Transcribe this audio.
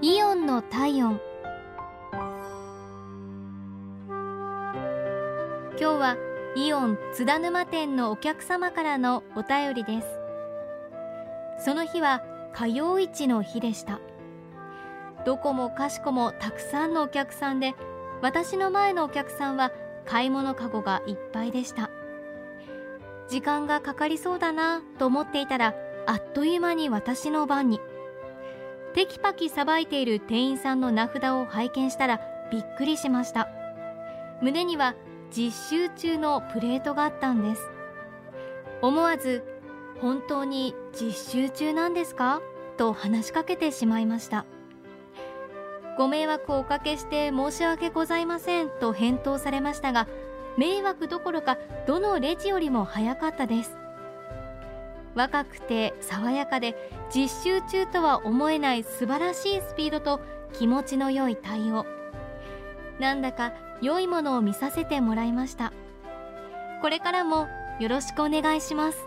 イオンの体温。今日はイオン津田沼店のお客様からのお便りです。その日は火曜市の日でした。どこもかしこもたくさんのお客さんで私の前のお客さんは買い物かごがいっぱいでした。時間がかかりそうだなと思っていたらあっという間に私の番に。テキパキさばいている店員さんの名札を拝見したらびっくりしました。胸には実習中のプレートがあったんです。思わず本当に実習中なんですか？と話しかけてしまいましたご迷惑をおかけして申し訳ございませんと返答されましたが迷惑どころかどのレジよりも早かったです。若くて爽やかで実習中とは思えない素晴らしいスピードと気持ちの良い対応。なんだか良いものを見させてもらいました。これからもよろしくお願いします。